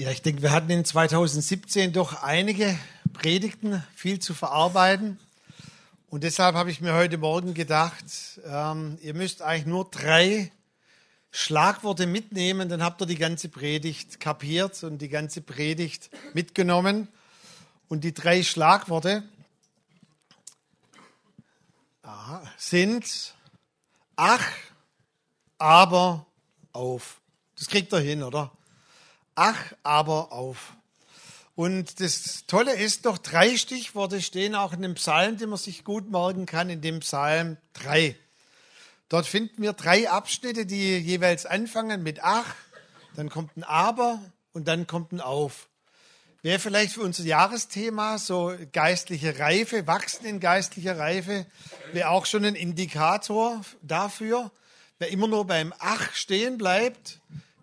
Ja, ich denke, wir hatten in 2017 doch einige Predigten, viel zu verarbeiten. Und deshalb habe ich mir heute Morgen gedacht, ähm, ihr müsst eigentlich nur drei Schlagworte mitnehmen, dann habt ihr die ganze Predigt kapiert und die ganze Predigt mitgenommen. Und die drei Schlagworte sind ach, aber, auf. Das kriegt ihr hin, oder? Ach aber auf. Und das Tolle ist doch, drei Stichworte stehen auch in dem Psalm, den man sich gut merken kann, in dem Psalm 3. Dort finden wir drei Abschnitte, die jeweils anfangen mit ach, dann kommt ein aber und dann kommt ein auf. Wäre vielleicht für unser Jahresthema so geistliche Reife, Wachsen in geistlicher Reife, wäre auch schon ein Indikator dafür. Wer immer nur beim Ach stehen bleibt,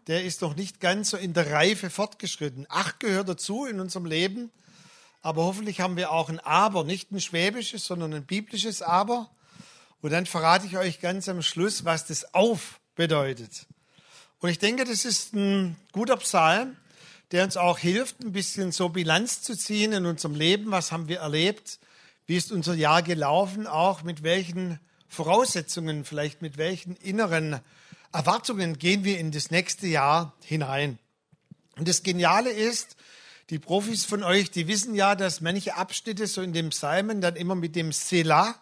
der ist noch nicht ganz so in der Reife fortgeschritten. Ach gehört dazu in unserem Leben, aber hoffentlich haben wir auch ein Aber, nicht ein schwäbisches, sondern ein biblisches Aber. Und dann verrate ich euch ganz am Schluss, was das Auf bedeutet. Und ich denke, das ist ein guter Psalm, der uns auch hilft, ein bisschen so Bilanz zu ziehen in unserem Leben. Was haben wir erlebt? Wie ist unser Jahr gelaufen? Auch mit welchen Voraussetzungen, vielleicht mit welchen inneren Erwartungen gehen wir in das nächste Jahr hinein. Und das Geniale ist, die Profis von euch, die wissen ja, dass manche Abschnitte so in dem Psalmen dann immer mit dem Selah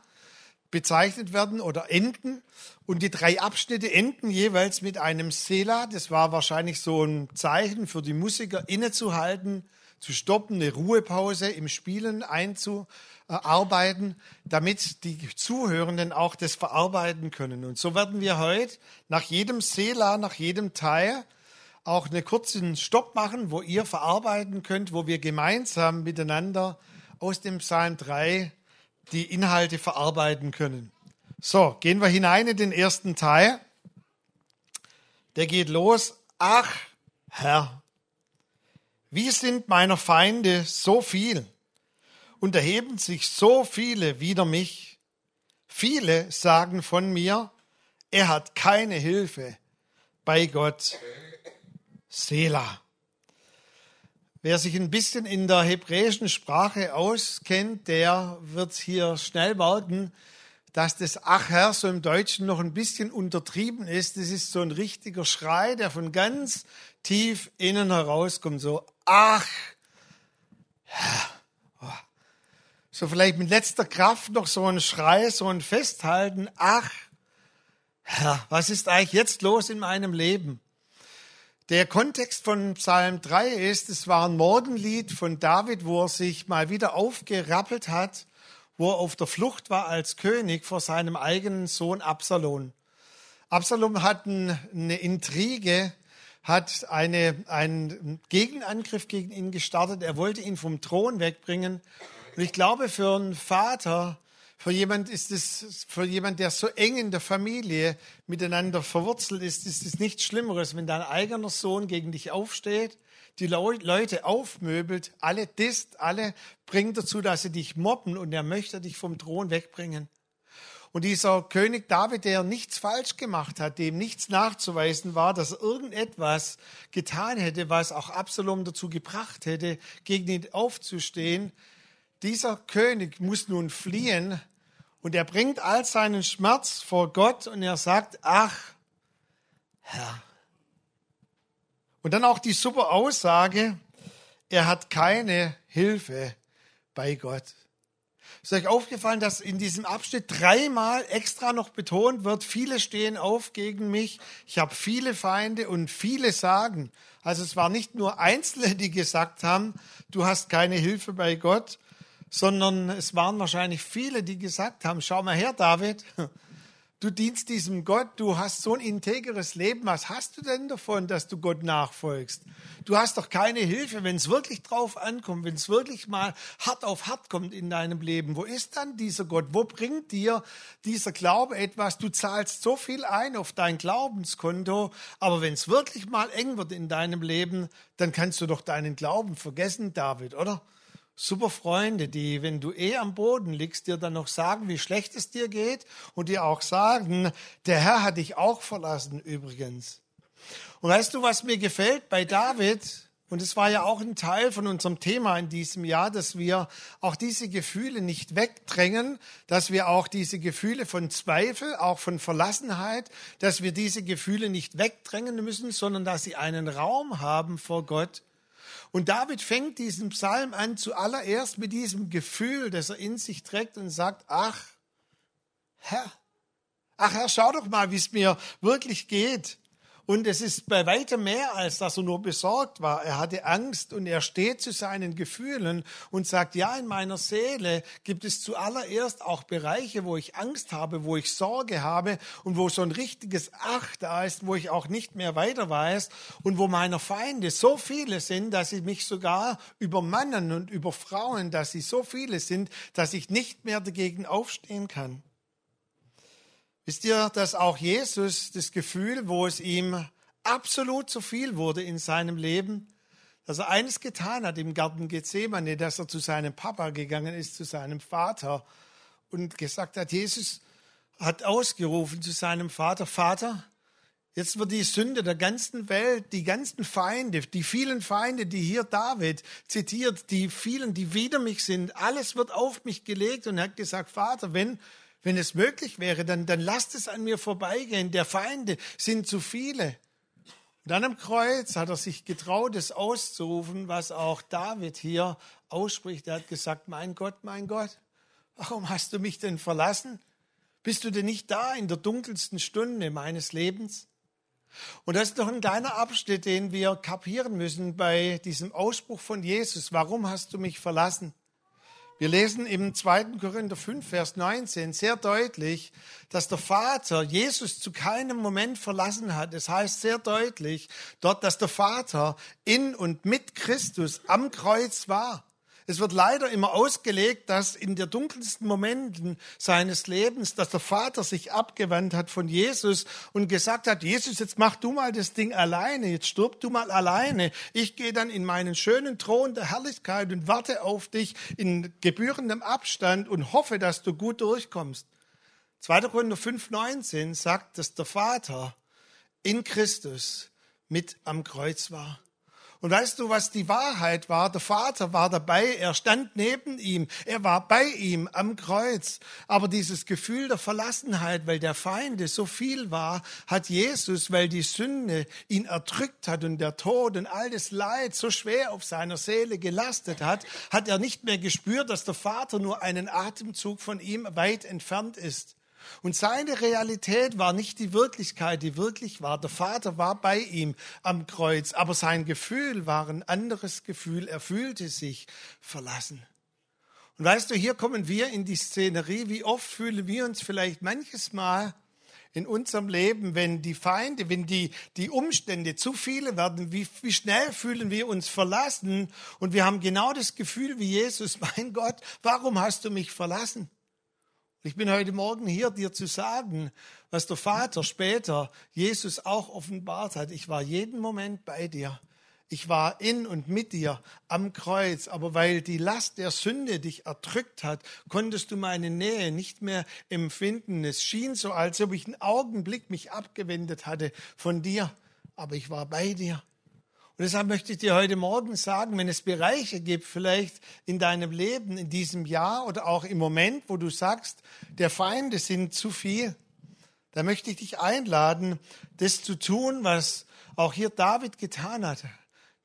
bezeichnet werden oder enden. Und die drei Abschnitte enden jeweils mit einem Selah. Das war wahrscheinlich so ein Zeichen für die Musiker, innezuhalten, zu stoppen, eine Ruhepause im Spielen einzuarbeiten, damit die Zuhörenden auch das verarbeiten können. Und so werden wir heute nach jedem Sela, nach jedem Teil auch einen kurzen Stopp machen, wo ihr verarbeiten könnt, wo wir gemeinsam miteinander aus dem Psalm 3 die Inhalte verarbeiten können. So, gehen wir hinein in den ersten Teil. Der geht los. Ach, Herr, wie sind meiner Feinde so viel und erheben sich so viele wider mich? Viele sagen von mir, er hat keine Hilfe bei Gott. Selah. Wer sich ein bisschen in der hebräischen Sprache auskennt, der wird hier schnell merken, dass das Ach Herr so im Deutschen noch ein bisschen untertrieben ist. Das ist so ein richtiger Schrei, der von ganz tief innen herauskommt. So ach, oh. So vielleicht mit letzter Kraft noch so ein Schrei, so ein Festhalten, ach, Herr, was ist eigentlich jetzt los in meinem Leben? Der Kontext von Psalm 3 ist, es war ein Morgenlied von David, wo er sich mal wieder aufgerappelt hat, wo er auf der Flucht war als König vor seinem eigenen Sohn Absalom. Absalom hat eine Intrige hat eine, einen Gegenangriff gegen ihn gestartet. Er wollte ihn vom Thron wegbringen. Und ich glaube, für einen Vater, für jemand ist es, für jemand, der so eng in der Familie miteinander verwurzelt ist, ist es nichts Schlimmeres, wenn dein eigener Sohn gegen dich aufsteht, die Leute aufmöbelt, alle disst, alle bringt dazu, dass sie dich mobben und er möchte dich vom Thron wegbringen. Und dieser König David, der nichts falsch gemacht hat, dem nichts nachzuweisen war, dass irgendetwas getan hätte, was auch Absalom dazu gebracht hätte, gegen ihn aufzustehen, dieser König muss nun fliehen und er bringt all seinen Schmerz vor Gott und er sagt, ach, Herr. Und dann auch die super Aussage, er hat keine Hilfe bei Gott. Ist euch aufgefallen, dass in diesem Abschnitt dreimal extra noch betont wird, viele stehen auf gegen mich, ich habe viele Feinde und viele sagen. Also es war nicht nur Einzelne, die gesagt haben, du hast keine Hilfe bei Gott, sondern es waren wahrscheinlich viele, die gesagt haben, schau mal her, David, Du dienst diesem Gott, du hast so ein integres Leben. Was hast du denn davon, dass du Gott nachfolgst? Du hast doch keine Hilfe, wenn es wirklich drauf ankommt, wenn es wirklich mal hart auf hart kommt in deinem Leben. Wo ist dann dieser Gott? Wo bringt dir dieser Glaube etwas? Du zahlst so viel ein auf dein Glaubenskonto, aber wenn es wirklich mal eng wird in deinem Leben, dann kannst du doch deinen Glauben vergessen, David, oder? Super Freunde, die, wenn du eh am Boden liegst, dir dann noch sagen, wie schlecht es dir geht und dir auch sagen, der Herr hat dich auch verlassen übrigens. Und weißt du, was mir gefällt bei David? Und es war ja auch ein Teil von unserem Thema in diesem Jahr, dass wir auch diese Gefühle nicht wegdrängen, dass wir auch diese Gefühle von Zweifel, auch von Verlassenheit, dass wir diese Gefühle nicht wegdrängen müssen, sondern dass sie einen Raum haben vor Gott. Und David fängt diesen Psalm an zuallererst mit diesem Gefühl, das er in sich trägt und sagt, ach, Herr, ach Herr, schau doch mal, wie es mir wirklich geht. Und es ist bei weitem mehr, als dass er nur besorgt war. Er hatte Angst und er steht zu seinen Gefühlen und sagt, ja, in meiner Seele gibt es zuallererst auch Bereiche, wo ich Angst habe, wo ich Sorge habe und wo so ein richtiges Ach da ist, wo ich auch nicht mehr weiter weiß und wo meiner Feinde so viele sind, dass sie mich sogar übermannen und überfrauen, dass sie so viele sind, dass ich nicht mehr dagegen aufstehen kann. Wisst ihr, dass auch Jesus das Gefühl, wo es ihm absolut zu viel wurde in seinem Leben, dass er eines getan hat im Garten Gethsemane, dass er zu seinem Papa gegangen ist, zu seinem Vater und gesagt hat, Jesus hat ausgerufen zu seinem Vater, Vater, jetzt wird die Sünde der ganzen Welt, die ganzen Feinde, die vielen Feinde, die hier David zitiert, die vielen, die wider mich sind, alles wird auf mich gelegt. Und er hat gesagt, Vater, wenn wenn es möglich wäre, dann, dann lasst es an mir vorbeigehen. Der Feinde sind zu viele. Und dann am Kreuz hat er sich getraut, es auszurufen, was auch David hier ausspricht. Er hat gesagt, mein Gott, mein Gott, warum hast du mich denn verlassen? Bist du denn nicht da in der dunkelsten Stunde meines Lebens? Und das ist doch ein kleiner Abschnitt, den wir kapieren müssen bei diesem Ausspruch von Jesus. Warum hast du mich verlassen? Wir lesen im 2. Korinther 5, Vers 19 sehr deutlich, dass der Vater Jesus zu keinem Moment verlassen hat. Es das heißt sehr deutlich dort, dass der Vater in und mit Christus am Kreuz war. Es wird leider immer ausgelegt, dass in der dunkelsten Momenten seines Lebens, dass der Vater sich abgewandt hat von Jesus und gesagt hat, Jesus, jetzt mach du mal das Ding alleine, jetzt stirb du mal alleine. Ich gehe dann in meinen schönen Thron der Herrlichkeit und warte auf dich in gebührendem Abstand und hoffe, dass du gut durchkommst. 2. Korinther 5,19 sagt, dass der Vater in Christus mit am Kreuz war. Und weißt du, was die Wahrheit war? Der Vater war dabei, er stand neben ihm, er war bei ihm am Kreuz. Aber dieses Gefühl der Verlassenheit, weil der Feinde so viel war, hat Jesus, weil die Sünde ihn erdrückt hat und der Tod und all das Leid so schwer auf seiner Seele gelastet hat, hat er nicht mehr gespürt, dass der Vater nur einen Atemzug von ihm weit entfernt ist. Und seine Realität war nicht die Wirklichkeit, die wirklich war. Der Vater war bei ihm am Kreuz, aber sein Gefühl war ein anderes Gefühl. Er fühlte sich verlassen. Und weißt du, hier kommen wir in die Szenerie. Wie oft fühlen wir uns vielleicht manches Mal in unserem Leben, wenn die Feinde, wenn die, die Umstände zu viele werden, wie, wie schnell fühlen wir uns verlassen und wir haben genau das Gefühl wie Jesus, mein Gott, warum hast du mich verlassen? Ich bin heute Morgen hier, dir zu sagen, was der Vater später Jesus auch offenbart hat. Ich war jeden Moment bei dir. Ich war in und mit dir am Kreuz, aber weil die Last der Sünde dich erdrückt hat, konntest du meine Nähe nicht mehr empfinden. Es schien so, als ob ich einen Augenblick mich abgewendet hatte von dir, aber ich war bei dir. Und deshalb möchte ich dir heute Morgen sagen, wenn es Bereiche gibt, vielleicht in deinem Leben, in diesem Jahr oder auch im Moment, wo du sagst, der Feinde sind zu viel, da möchte ich dich einladen, das zu tun, was auch hier David getan hat.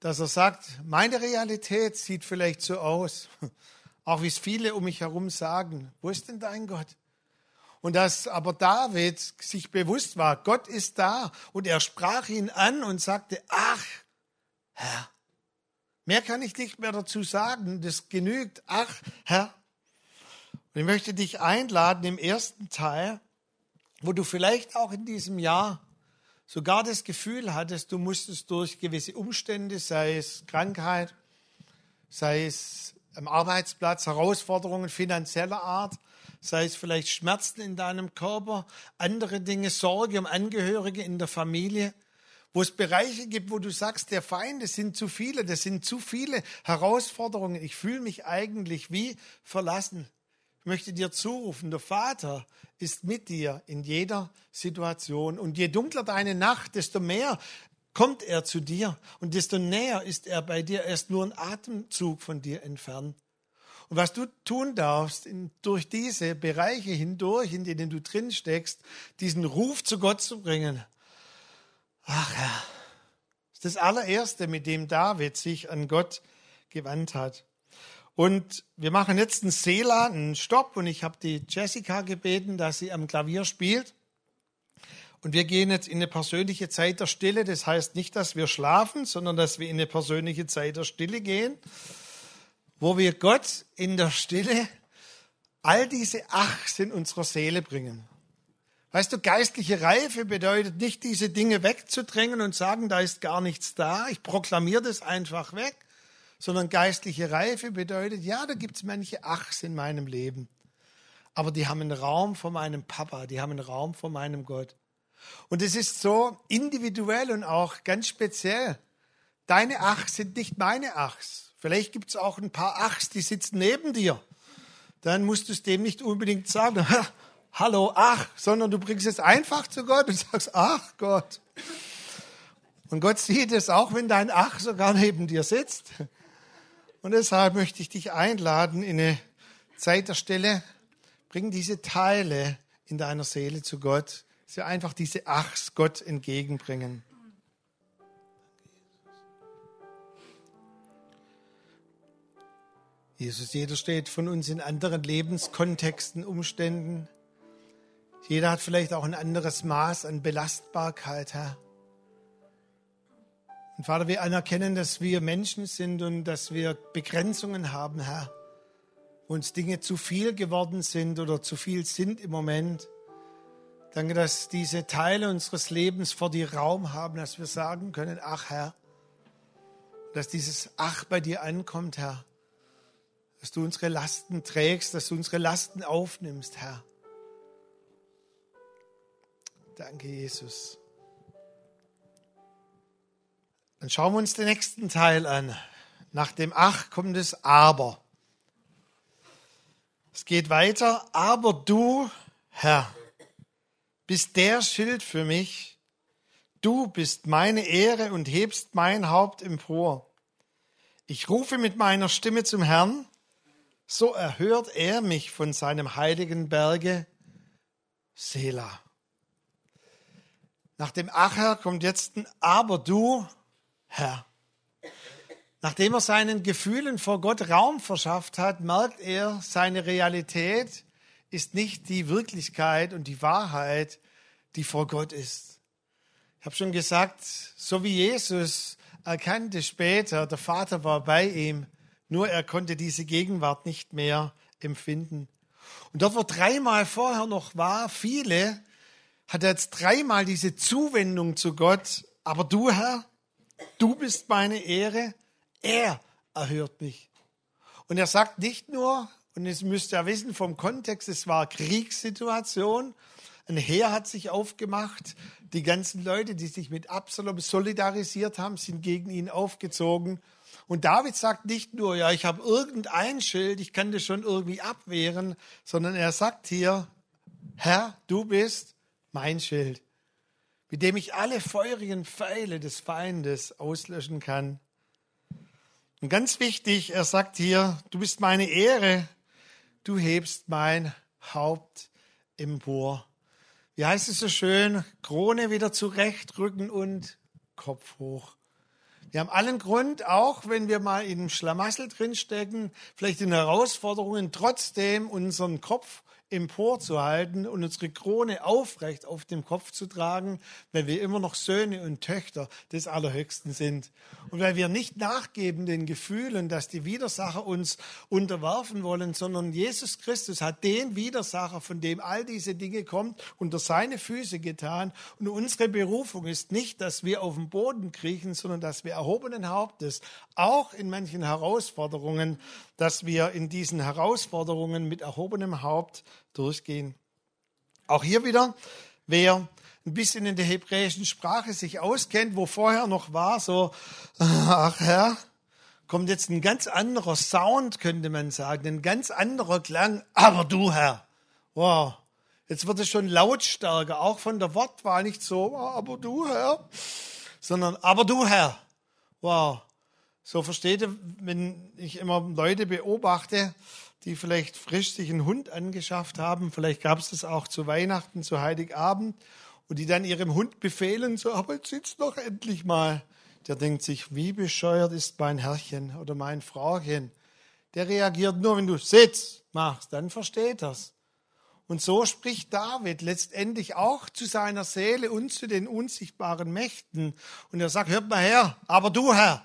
Dass er sagt, meine Realität sieht vielleicht so aus, auch wie es viele um mich herum sagen. Wo ist denn dein Gott? Und dass aber David sich bewusst war, Gott ist da. Und er sprach ihn an und sagte, ach, Herr. Mehr kann ich nicht mehr dazu sagen. Das genügt. Ach, Herr. Ich möchte dich einladen im ersten Teil, wo du vielleicht auch in diesem Jahr sogar das Gefühl hattest, du musstest durch gewisse Umstände, sei es Krankheit, sei es am Arbeitsplatz, Herausforderungen finanzieller Art, sei es vielleicht Schmerzen in deinem Körper, andere Dinge, Sorge um Angehörige in der Familie, wo es Bereiche gibt, wo du sagst, der Feind, es sind zu viele, das sind zu viele Herausforderungen. Ich fühle mich eigentlich wie verlassen. Ich möchte dir zurufen, der Vater ist mit dir in jeder Situation. Und je dunkler deine Nacht, desto mehr kommt er zu dir und desto näher ist er bei dir. Er ist nur ein Atemzug von dir entfernt. Und was du tun darfst, in, durch diese Bereiche hindurch, in denen du drin steckst, diesen Ruf zu Gott zu bringen. Ach Herr, das ist das allererste, mit dem David sich an Gott gewandt hat. Und wir machen jetzt einen Sela, einen Stopp, und ich habe die Jessica gebeten, dass sie am Klavier spielt. Und wir gehen jetzt in eine persönliche Zeit der Stille. Das heißt nicht, dass wir schlafen, sondern dass wir in eine persönliche Zeit der Stille gehen, wo wir Gott in der Stille all diese Achs in unserer Seele bringen. Weißt du, geistliche Reife bedeutet nicht, diese Dinge wegzudrängen und sagen, da ist gar nichts da. Ich proklamiere das einfach weg. Sondern geistliche Reife bedeutet, ja, da gibt es manche Achs in meinem Leben. Aber die haben einen Raum vor meinem Papa, die haben einen Raum vor meinem Gott. Und es ist so individuell und auch ganz speziell. Deine Achs sind nicht meine Achs. Vielleicht gibt es auch ein paar Achs, die sitzen neben dir. Dann musst du es dem nicht unbedingt sagen, hallo Ach, sondern du bringst es einfach zu Gott und sagst, ach Gott. Und Gott sieht es auch, wenn dein Ach sogar neben dir sitzt. Und deshalb möchte ich dich einladen in eine Zeit der Stille. Bring diese Teile in deiner Seele zu Gott dass wir einfach diese Achs Gott entgegenbringen. Jesus, jeder steht von uns in anderen Lebenskontexten, Umständen. Jeder hat vielleicht auch ein anderes Maß an Belastbarkeit, Herr. Und Vater, wir anerkennen, dass wir Menschen sind und dass wir Begrenzungen haben, Herr. Uns Dinge zu viel geworden sind oder zu viel sind im Moment. Danke, dass diese Teile unseres Lebens vor dir Raum haben, dass wir sagen können, ach Herr, dass dieses Ach bei dir ankommt, Herr, dass du unsere Lasten trägst, dass du unsere Lasten aufnimmst, Herr. Danke, Jesus. Dann schauen wir uns den nächsten Teil an. Nach dem Ach kommt es Aber. Es geht weiter. Aber du, Herr, bist der Schild für mich. Du bist meine Ehre und hebst mein Haupt empor. Ich rufe mit meiner Stimme zum Herrn, so erhört er mich von seinem heiligen Berge Sela. Nach dem Acher kommt jetzt ein Aber du, Herr. Nachdem er seinen Gefühlen vor Gott Raum verschafft hat, merkt er, seine Realität ist nicht die Wirklichkeit und die Wahrheit, die vor Gott ist. Ich habe schon gesagt, so wie Jesus erkannte später, der Vater war bei ihm, nur er konnte diese Gegenwart nicht mehr empfinden. Und dort, wo dreimal vorher noch war, viele, hat er jetzt dreimal diese Zuwendung zu Gott. Aber du, Herr, du bist meine Ehre, er erhört mich. Und er sagt nicht nur, und es müsst ihr wissen vom Kontext, es war Kriegssituation. Ein Heer hat sich aufgemacht. Die ganzen Leute, die sich mit Absalom solidarisiert haben, sind gegen ihn aufgezogen. Und David sagt nicht nur, ja, ich habe irgendein Schild, ich kann das schon irgendwie abwehren, sondern er sagt hier, Herr, du bist mein Schild, mit dem ich alle feurigen Pfeile des Feindes auslöschen kann. Und ganz wichtig, er sagt hier, du bist meine Ehre, du hebst mein Haupt empor. Wie heißt es so schön? Krone wieder zurechtrücken und Kopf hoch. Wir haben allen Grund, auch wenn wir mal in einem Schlamassel drinstecken, vielleicht in Herausforderungen, trotzdem unseren Kopf emporzuhalten und unsere Krone aufrecht auf dem Kopf zu tragen, weil wir immer noch Söhne und Töchter des Allerhöchsten sind. Und weil wir nicht nachgeben den Gefühlen, dass die Widersacher uns unterwerfen wollen, sondern Jesus Christus hat den Widersacher, von dem all diese Dinge kommen, unter seine Füße getan. Und unsere Berufung ist nicht, dass wir auf dem Boden kriechen, sondern dass wir erhobenen Hauptes, auch in manchen Herausforderungen, dass wir in diesen Herausforderungen mit erhobenem Haupt durchgehen. Auch hier wieder, wer ein bisschen in der hebräischen Sprache sich auskennt, wo vorher noch war, so, ach Herr, kommt jetzt ein ganz anderer Sound, könnte man sagen, ein ganz anderer Klang, aber du Herr, wow, jetzt wird es schon lautstärker, auch von der Wortwahl nicht so, aber du Herr, sondern aber du Herr. Wow. So versteht ihr, wenn ich immer Leute beobachte, die vielleicht frisch sich einen Hund angeschafft haben, vielleicht gab es das auch zu Weihnachten, zu Heiligabend, und die dann ihrem Hund befehlen, so, aber jetzt sitzt doch endlich mal. Der denkt sich, wie bescheuert ist mein Herrchen oder mein Frauchen. Der reagiert nur, wenn du Sitz machst, dann versteht er's. Und so spricht David letztendlich auch zu seiner Seele und zu den unsichtbaren Mächten. Und er sagt, hört mal her, aber du Herr,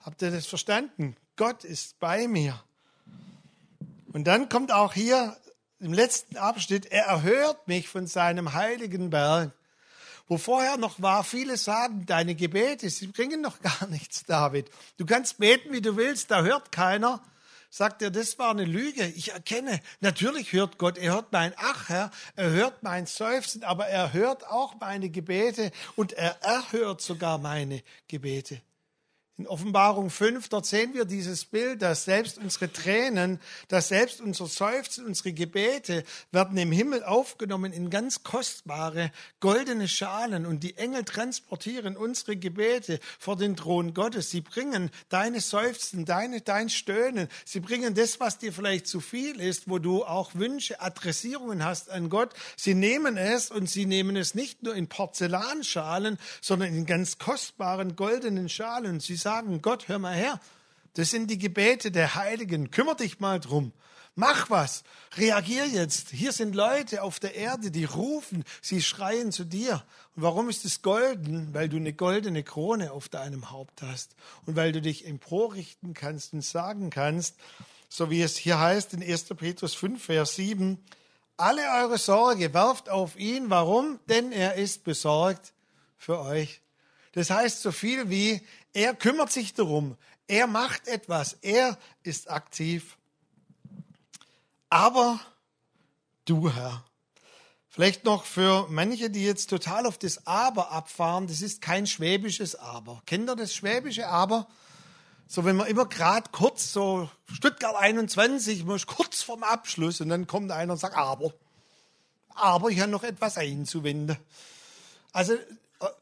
habt ihr das verstanden? Gott ist bei mir. Und dann kommt auch hier im letzten Abschnitt, er erhört mich von seinem heiligen Berg. Wo vorher noch war, viele sagen, deine Gebete, sie bringen noch gar nichts, David. Du kannst beten, wie du willst, da hört keiner. Sagt er, das war eine Lüge. Ich erkenne, natürlich hört Gott, er hört mein Ach, Herr, er hört mein Seufzen, aber er hört auch meine Gebete und er erhört sogar meine Gebete. In Offenbarung 5, dort sehen wir dieses Bild, dass selbst unsere Tränen, dass selbst unser Seufzen, unsere Gebete werden im Himmel aufgenommen in ganz kostbare goldene Schalen und die Engel transportieren unsere Gebete vor den Thron Gottes. Sie bringen deine Seufzen, deine, dein Stöhnen. Sie bringen das, was dir vielleicht zu viel ist, wo du auch Wünsche, Adressierungen hast an Gott. Sie nehmen es und sie nehmen es nicht nur in Porzellanschalen, sondern in ganz kostbaren goldenen Schalen. Sie sagen, Gott, hör mal her, das sind die Gebete der Heiligen, kümmer dich mal drum. Mach was, reagier jetzt. Hier sind Leute auf der Erde, die rufen, sie schreien zu dir. Und warum ist es golden? Weil du eine goldene Krone auf deinem Haupt hast und weil du dich emporrichten kannst und sagen kannst, so wie es hier heißt in 1. Petrus 5, Vers 7, alle eure Sorge werft auf ihn. Warum? Denn er ist besorgt für euch. Das heißt so viel wie, er kümmert sich darum, er macht etwas, er ist aktiv. Aber du, Herr, vielleicht noch für manche, die jetzt total auf das Aber abfahren, das ist kein schwäbisches Aber. Kennt ihr das schwäbische Aber? So, wenn man immer gerade kurz, so Stuttgart 21, man ist kurz vorm Abschluss und dann kommt einer und sagt, aber, aber ich habe noch etwas einzuwenden. Also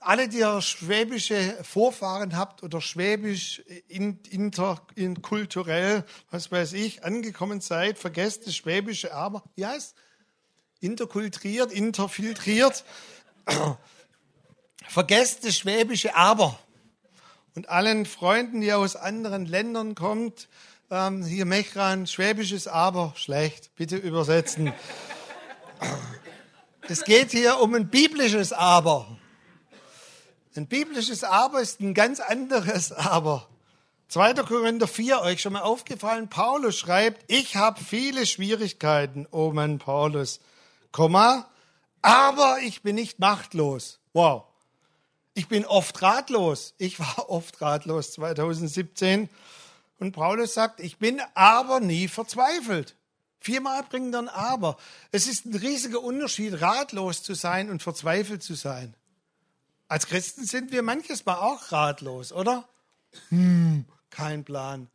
alle, die ihr schwäbische Vorfahren habt oder schwäbisch interkulturell, was weiß ich, angekommen seid, vergesst das schwäbische Aber. Wie heißt Interkultriert, interfiltriert. vergesst das schwäbische Aber. Und allen Freunden, die aus anderen Ländern kommt, ähm, hier Mechran, schwäbisches Aber, schlecht, bitte übersetzen. Es geht hier um ein biblisches Aber. Ein biblisches Aber ist ein ganz anderes Aber. 2. Korinther 4, euch schon mal aufgefallen, Paulus schreibt, ich habe viele Schwierigkeiten, oh Mann, Paulus, Komma, aber ich bin nicht machtlos. Wow. Ich bin oft ratlos. Ich war oft ratlos 2017. Und Paulus sagt, ich bin aber nie verzweifelt. Viermal bringt ein Aber. Es ist ein riesiger Unterschied, ratlos zu sein und verzweifelt zu sein. Als Christen sind wir manches Mal auch ratlos, oder? Hm, kein Plan.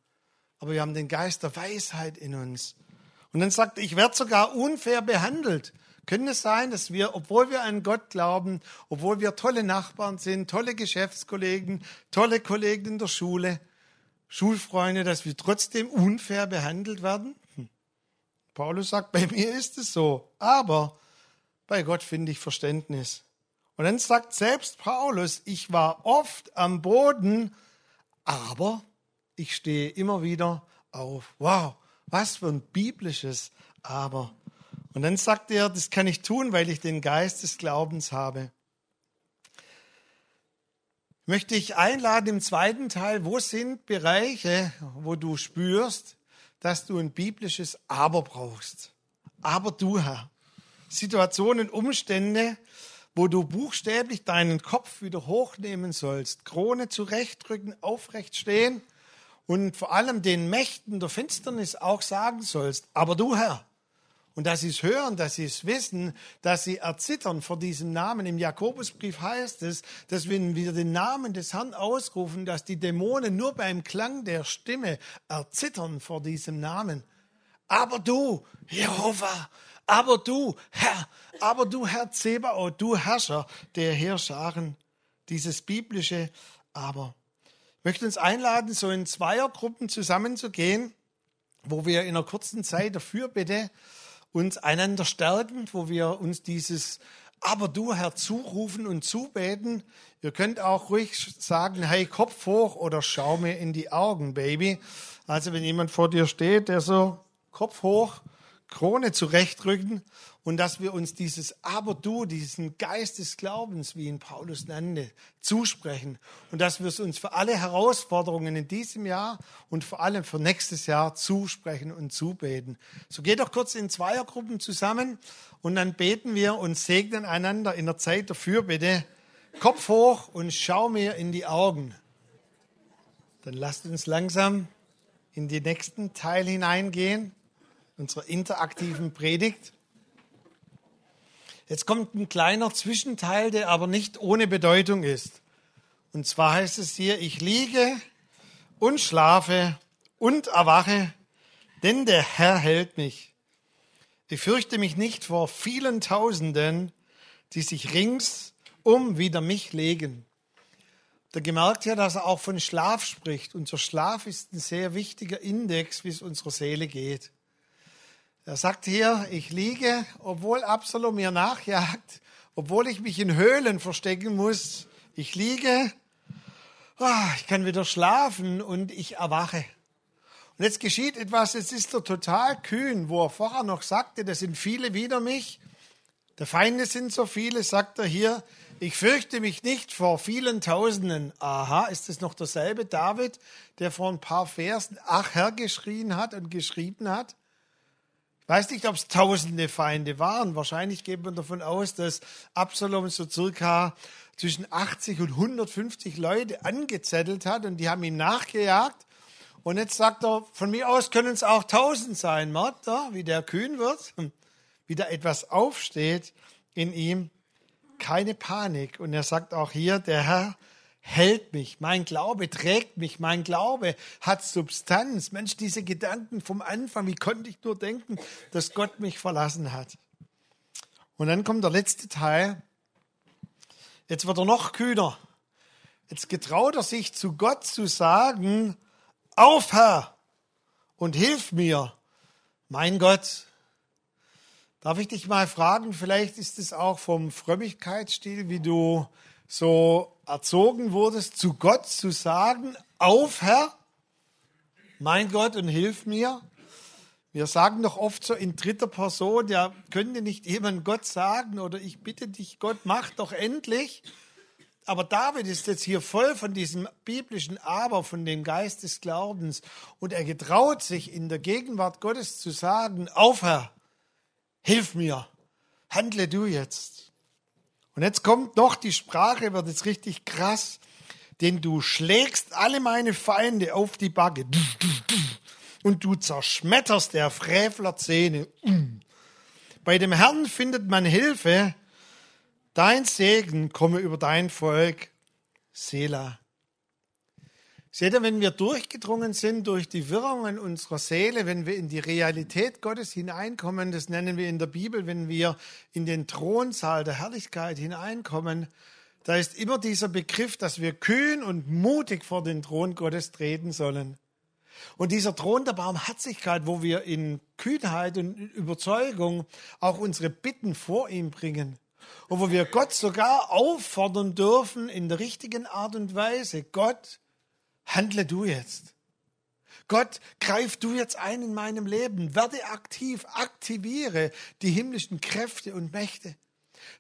Aber wir haben den Geist der Weisheit in uns. Und dann sagt, ich werde sogar unfair behandelt. Könnte es sein, dass wir, obwohl wir an Gott glauben, obwohl wir tolle Nachbarn sind, tolle Geschäftskollegen, tolle Kollegen in der Schule, Schulfreunde, dass wir trotzdem unfair behandelt werden? Hm. Paulus sagt, bei mir ist es so, aber bei Gott finde ich Verständnis. Und dann sagt selbst Paulus, ich war oft am Boden, aber ich stehe immer wieder auf. Wow, was für ein biblisches Aber. Und dann sagt er, das kann ich tun, weil ich den Geist des Glaubens habe. Möchte ich einladen im zweiten Teil, wo sind Bereiche, wo du spürst, dass du ein biblisches Aber brauchst? Aber du, Herr. Situationen, Umstände, wo du buchstäblich deinen Kopf wieder hochnehmen sollst, Krone zurechtrücken, aufrecht stehen und vor allem den Mächten der Finsternis auch sagen sollst, aber du Herr, und dass sie es hören, dass sie es wissen, dass sie erzittern vor diesem Namen. Im Jakobusbrief heißt es, dass wenn wir den Namen des Herrn ausrufen, dass die Dämonen nur beim Klang der Stimme erzittern vor diesem Namen. Aber du, Jehova, aber du, Herr, aber du, Herr Zebaoth, du Herrscher der Heerscharen, dieses biblische Aber. Ich möchte uns einladen, so in Zweiergruppen zusammenzugehen, wo wir in einer kurzen Zeit dafür bitte uns einander stärken, wo wir uns dieses aber du Herr zurufen und zubeten. Ihr könnt auch ruhig sagen, hey, Kopf hoch oder schau mir in die Augen, Baby. Also wenn jemand vor dir steht, der so Kopf hoch, Krone zurechtrücken und dass wir uns dieses Aber du, diesen Geist des Glaubens, wie ihn Paulus nannte, zusprechen und dass wir es uns für alle Herausforderungen in diesem Jahr und vor allem für nächstes Jahr zusprechen und zubeten. So geht doch kurz in Zweiergruppen zusammen und dann beten wir und segnen einander in der Zeit dafür bitte. Kopf hoch und schau mir in die Augen. Dann lasst uns langsam in den nächsten Teil hineingehen, unserer interaktiven Predigt. Jetzt kommt ein kleiner Zwischenteil, der aber nicht ohne Bedeutung ist. Und zwar heißt es hier, ich liege und schlafe und erwache, denn der Herr hält mich. Ich fürchte mich nicht vor vielen Tausenden, die sich rings um wider mich legen. Da gemerkt ja, dass er auch von Schlaf spricht. Unser Schlaf ist ein sehr wichtiger Index, wie es unserer Seele geht. Er sagt hier, ich liege, obwohl Absalom mir nachjagt, obwohl ich mich in Höhlen verstecken muss. Ich liege, ah, ich kann wieder schlafen und ich erwache. Und jetzt geschieht etwas, jetzt ist er total kühn, wo er vorher noch sagte, das sind viele wider mich. Der Feinde sind so viele, sagt er hier, ich fürchte mich nicht vor vielen Tausenden. Aha, ist es noch derselbe David, der vor ein paar Versen Ach Herr geschrien hat und geschrieben hat? Weiß nicht, ob es tausende Feinde waren. Wahrscheinlich geht man davon aus, dass Absalom so circa zwischen 80 und 150 Leute angezettelt hat und die haben ihm nachgejagt. Und jetzt sagt er, von mir aus können es auch tausend sein. Er, wie der kühn wird, wie da etwas aufsteht in ihm. Keine Panik. Und er sagt auch hier, der Herr hält mich, mein Glaube trägt mich, mein Glaube hat Substanz. Mensch, diese Gedanken vom Anfang, wie konnte ich nur denken, dass Gott mich verlassen hat? Und dann kommt der letzte Teil. Jetzt wird er noch kühner. Jetzt getraut er sich zu Gott zu sagen, auf Herr und hilf mir, mein Gott. Darf ich dich mal fragen, vielleicht ist es auch vom Frömmigkeitsstil, wie du so erzogen wurdest, zu Gott zu sagen, auf Herr, mein Gott und hilf mir. Wir sagen doch oft so in dritter Person, ja, könnte nicht jemand Gott sagen oder ich bitte dich, Gott, mach doch endlich. Aber David ist jetzt hier voll von diesem biblischen Aber, von dem Geist des Glaubens. Und er getraut sich in der Gegenwart Gottes zu sagen, auf Herr, hilf mir, handle du jetzt. Und jetzt kommt noch die Sprache, wird jetzt richtig krass. Denn du schlägst alle meine Feinde auf die Backe. Und du zerschmetterst der Frevler Zähne. Bei dem Herrn findet man Hilfe. Dein Segen komme über dein Volk. Selah. Seht ihr, wenn wir durchgedrungen sind durch die Wirrungen unserer Seele, wenn wir in die Realität Gottes hineinkommen, das nennen wir in der Bibel, wenn wir in den Thronsaal der Herrlichkeit hineinkommen, da ist immer dieser Begriff, dass wir kühn und mutig vor den Thron Gottes treten sollen. Und dieser Thron der Barmherzigkeit, wo wir in Kühnheit und Überzeugung auch unsere Bitten vor ihm bringen. Und wo wir Gott sogar auffordern dürfen in der richtigen Art und Weise. Gott, handle du jetzt. Gott, greif du jetzt ein in meinem Leben, werde aktiv, aktiviere die himmlischen Kräfte und Mächte.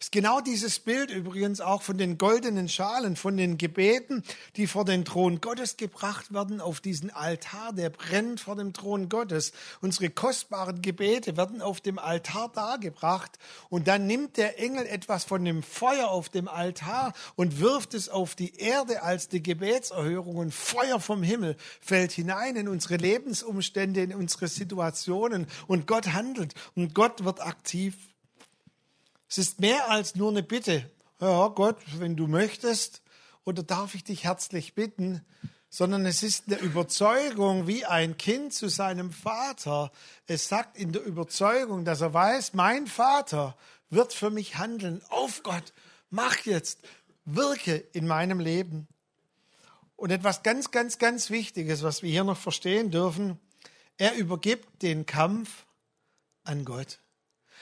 Ist genau dieses Bild übrigens auch von den goldenen Schalen, von den Gebeten, die vor den Thron Gottes gebracht werden, auf diesen Altar, der brennt vor dem Thron Gottes. Unsere kostbaren Gebete werden auf dem Altar dargebracht. Und dann nimmt der Engel etwas von dem Feuer auf dem Altar und wirft es auf die Erde als die Gebetserhörung. Und Feuer vom Himmel fällt hinein in unsere Lebensumstände, in unsere Situationen. Und Gott handelt. Und Gott wird aktiv. Es ist mehr als nur eine Bitte. Ja, Gott, wenn du möchtest, oder darf ich dich herzlich bitten, sondern es ist eine Überzeugung wie ein Kind zu seinem Vater. Es sagt in der Überzeugung, dass er weiß, mein Vater wird für mich handeln. Auf Gott, mach jetzt, wirke in meinem Leben. Und etwas ganz, ganz, ganz Wichtiges, was wir hier noch verstehen dürfen, er übergibt den Kampf an Gott.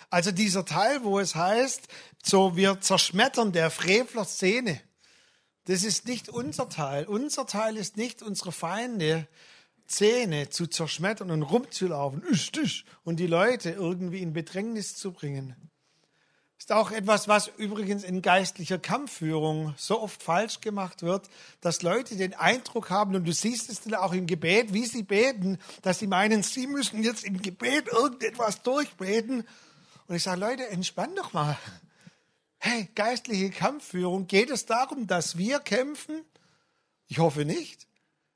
Also dieser Teil, wo es heißt, so wir zerschmettern der Frevler Szene. Das ist nicht unser Teil. Unser Teil ist nicht unsere Feinde Zähne zu zerschmettern und rumzulaufen und die Leute irgendwie in Bedrängnis zu bringen. Ist auch etwas, was übrigens in geistlicher Kampfführung so oft falsch gemacht wird, dass Leute den Eindruck haben, und du siehst es dann auch im Gebet, wie sie beten, dass sie meinen, sie müssen jetzt im Gebet irgendetwas durchbeten. Und ich sage, Leute, entspann doch mal. Hey, geistliche Kampfführung, geht es darum, dass wir kämpfen? Ich hoffe nicht.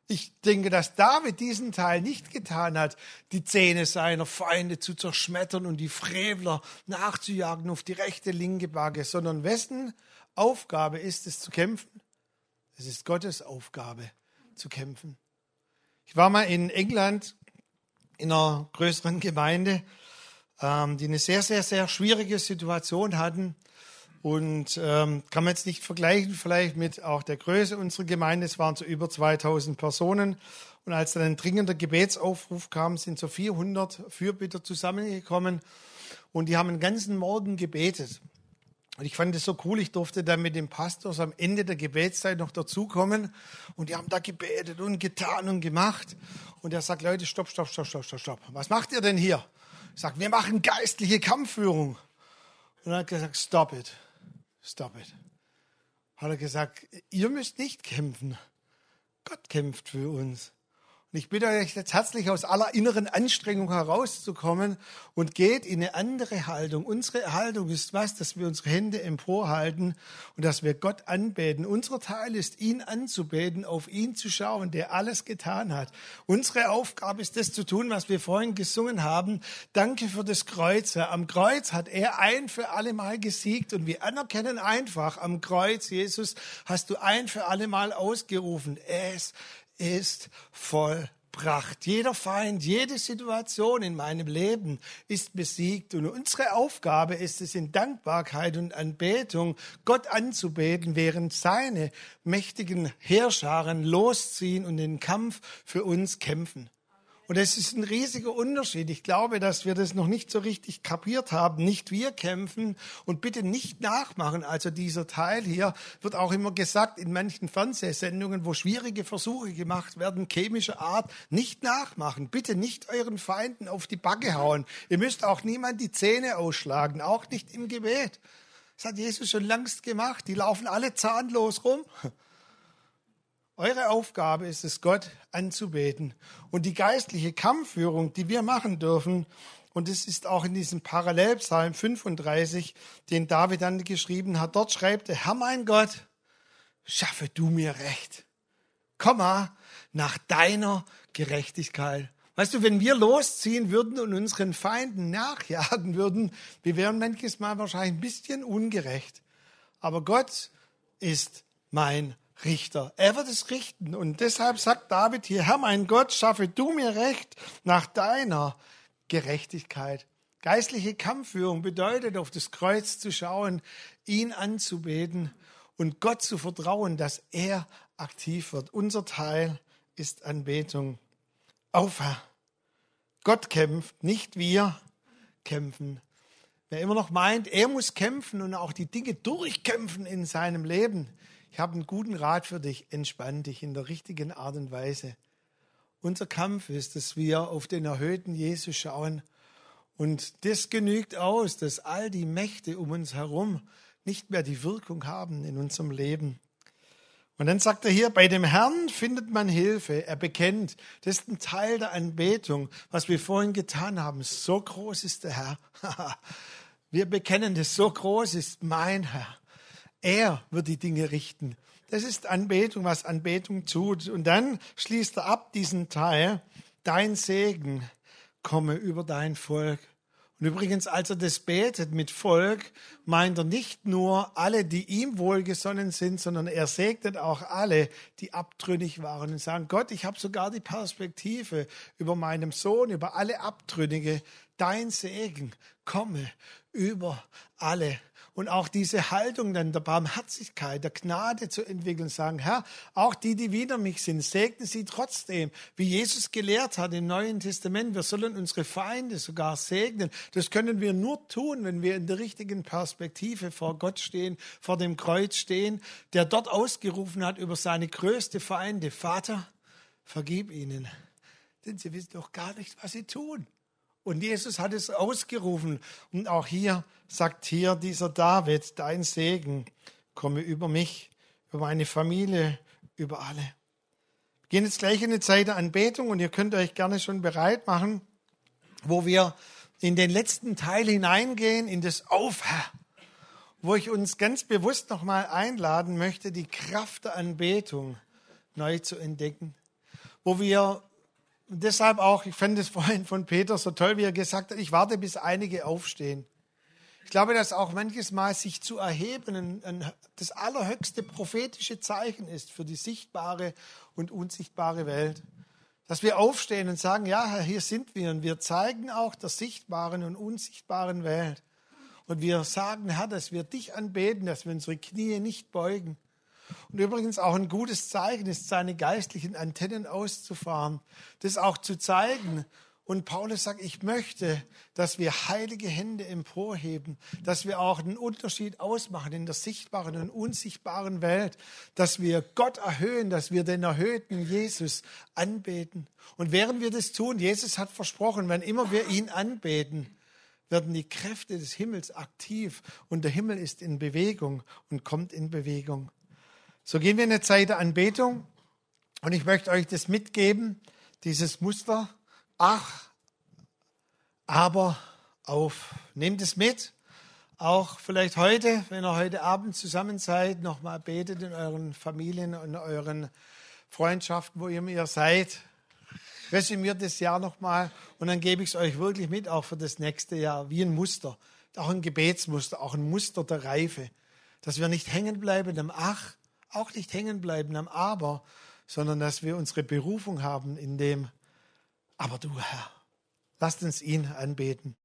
Ich denke, dass David diesen Teil nicht getan hat, die Zähne seiner Feinde zu zerschmettern und die Frevler nachzujagen auf die rechte, linke Backe, sondern wessen Aufgabe ist es zu kämpfen? Es ist Gottes Aufgabe zu kämpfen. Ich war mal in England in einer größeren Gemeinde, ähm, die eine sehr, sehr, sehr schwierige Situation hatten. Und ähm, kann man jetzt nicht vergleichen, vielleicht mit auch der Größe unserer Gemeinde. Es waren so über 2000 Personen. Und als dann ein dringender Gebetsaufruf kam, sind so 400 Fürbitter zusammengekommen. Und die haben einen ganzen Morgen gebetet. Und ich fand es so cool, ich durfte dann mit dem Pastor am Ende der Gebetszeit noch dazukommen. Und die haben da gebetet und getan und gemacht. Und er sagt, Leute, stopp, stopp, stopp, stopp, stopp, stopp. Was macht ihr denn hier? Sage, wir machen geistliche Kampfführung. Und er hat gesagt, stop it. Stop it. Hat er gesagt, ihr müsst nicht kämpfen. Gott kämpft für uns. Und ich bitte euch jetzt herzlich aus aller inneren Anstrengung herauszukommen und geht in eine andere Haltung. Unsere Haltung ist was, dass wir unsere Hände emporhalten und dass wir Gott anbeten. Unser Teil ist, ihn anzubeten, auf ihn zu schauen, der alles getan hat. Unsere Aufgabe ist, das zu tun, was wir vorhin gesungen haben. Danke für das Kreuz. Am Kreuz hat er ein für alle Mal gesiegt und wir anerkennen einfach, am Kreuz, Jesus, hast du ein für alle Mal ausgerufen. Es ist vollbracht. Jeder Feind, jede Situation in meinem Leben ist besiegt. Und unsere Aufgabe ist es, in Dankbarkeit und Anbetung Gott anzubeten, während seine mächtigen Heerscharen losziehen und den Kampf für uns kämpfen. Und es ist ein riesiger Unterschied. Ich glaube, dass wir das noch nicht so richtig kapiert haben. Nicht wir kämpfen und bitte nicht nachmachen. Also dieser Teil hier wird auch immer gesagt in manchen Fernsehsendungen, wo schwierige Versuche gemacht werden, chemischer Art, nicht nachmachen. Bitte nicht euren Feinden auf die Backe hauen. Ihr müsst auch niemand die Zähne ausschlagen, auch nicht im Gebet. Das hat Jesus schon längst gemacht. Die laufen alle zahnlos rum. Eure Aufgabe ist es, Gott anzubeten. Und die geistliche Kampfführung, die wir machen dürfen, und es ist auch in diesem Parallelpsalm 35, den David dann geschrieben hat, dort schreibt er, Herr mein Gott, schaffe du mir Recht. Komma, nach deiner Gerechtigkeit. Weißt du, wenn wir losziehen würden und unseren Feinden nachjagen würden, wir wären manches Mal wahrscheinlich ein bisschen ungerecht. Aber Gott ist mein Richter. Er wird es richten. Und deshalb sagt David hier, Herr mein Gott, schaffe du mir Recht nach deiner Gerechtigkeit. Geistliche Kampfführung bedeutet, auf das Kreuz zu schauen, ihn anzubeten und Gott zu vertrauen, dass er aktiv wird. Unser Teil ist Anbetung. Auf, Herr. Gott kämpft, nicht wir kämpfen. Wer immer noch meint, er muss kämpfen und auch die Dinge durchkämpfen in seinem Leben, ich habe einen guten Rat für dich. Entspann dich in der richtigen Art und Weise. Unser Kampf ist, dass wir auf den erhöhten Jesus schauen. Und das genügt aus, dass all die Mächte um uns herum nicht mehr die Wirkung haben in unserem Leben. Und dann sagt er hier, bei dem Herrn findet man Hilfe. Er bekennt, das ist ein Teil der Anbetung, was wir vorhin getan haben. So groß ist der Herr. Wir bekennen das, so groß ist mein Herr. Er wird die Dinge richten. Das ist Anbetung, was Anbetung tut. Und dann schließt er ab diesen Teil, dein Segen komme über dein Volk. Und übrigens, als er das betet mit Volk, meint er nicht nur alle, die ihm wohlgesonnen sind, sondern er segnet auch alle, die abtrünnig waren und sagen, Gott, ich habe sogar die Perspektive über meinem Sohn, über alle Abtrünnige, dein Segen komme über alle und auch diese Haltung dann der Barmherzigkeit, der Gnade zu entwickeln, sagen, Herr, auch die, die wider mich sind, segnen sie trotzdem, wie Jesus gelehrt hat im Neuen Testament. Wir sollen unsere Feinde sogar segnen. Das können wir nur tun, wenn wir in der richtigen Perspektive vor Gott stehen, vor dem Kreuz stehen, der dort ausgerufen hat über seine größte Feinde. Vater, vergib ihnen, denn sie wissen doch gar nicht, was sie tun. Und Jesus hat es ausgerufen. Und auch hier sagt hier dieser David, dein Segen komme über mich, über meine Familie, über alle. Wir gehen jetzt gleich in eine Zeit der Anbetung und ihr könnt euch gerne schon bereit machen, wo wir in den letzten Teil hineingehen, in das Aufhör, wo ich uns ganz bewusst nochmal einladen möchte, die Kraft der Anbetung neu zu entdecken, wo wir und deshalb auch, ich fand es vorhin von Peter so toll, wie er gesagt hat, ich warte, bis einige aufstehen. Ich glaube, dass auch manches Mal sich zu erheben ein, ein, das allerhöchste prophetische Zeichen ist für die sichtbare und unsichtbare Welt. Dass wir aufstehen und sagen, ja, Herr, hier sind wir und wir zeigen auch der sichtbaren und unsichtbaren Welt. Und wir sagen, Herr, dass wir dich anbeten, dass wir unsere Knie nicht beugen, und übrigens auch ein gutes Zeichen ist, seine geistlichen Antennen auszufahren, das auch zu zeigen. Und Paulus sagt, ich möchte, dass wir heilige Hände emporheben, dass wir auch einen Unterschied ausmachen in der sichtbaren und unsichtbaren Welt, dass wir Gott erhöhen, dass wir den erhöhten Jesus anbeten. Und während wir das tun, Jesus hat versprochen, wenn immer wir ihn anbeten, werden die Kräfte des Himmels aktiv und der Himmel ist in Bewegung und kommt in Bewegung. So gehen wir in eine Zeit der Anbetung und ich möchte euch das mitgeben, dieses Muster. Ach, aber auf. Nehmt es mit. Auch vielleicht heute, wenn ihr heute Abend zusammen seid, nochmal betet in euren Familien und euren Freundschaften, wo ihr ihr seid. Resümiert das Jahr nochmal und dann gebe ich es euch wirklich mit, auch für das nächste Jahr, wie ein Muster. Auch ein Gebetsmuster, auch ein Muster der Reife. Dass wir nicht hängen bleiben am Ach, auch nicht hängen bleiben am Aber, sondern dass wir unsere Berufung haben in dem, aber du Herr, lasst uns ihn anbeten.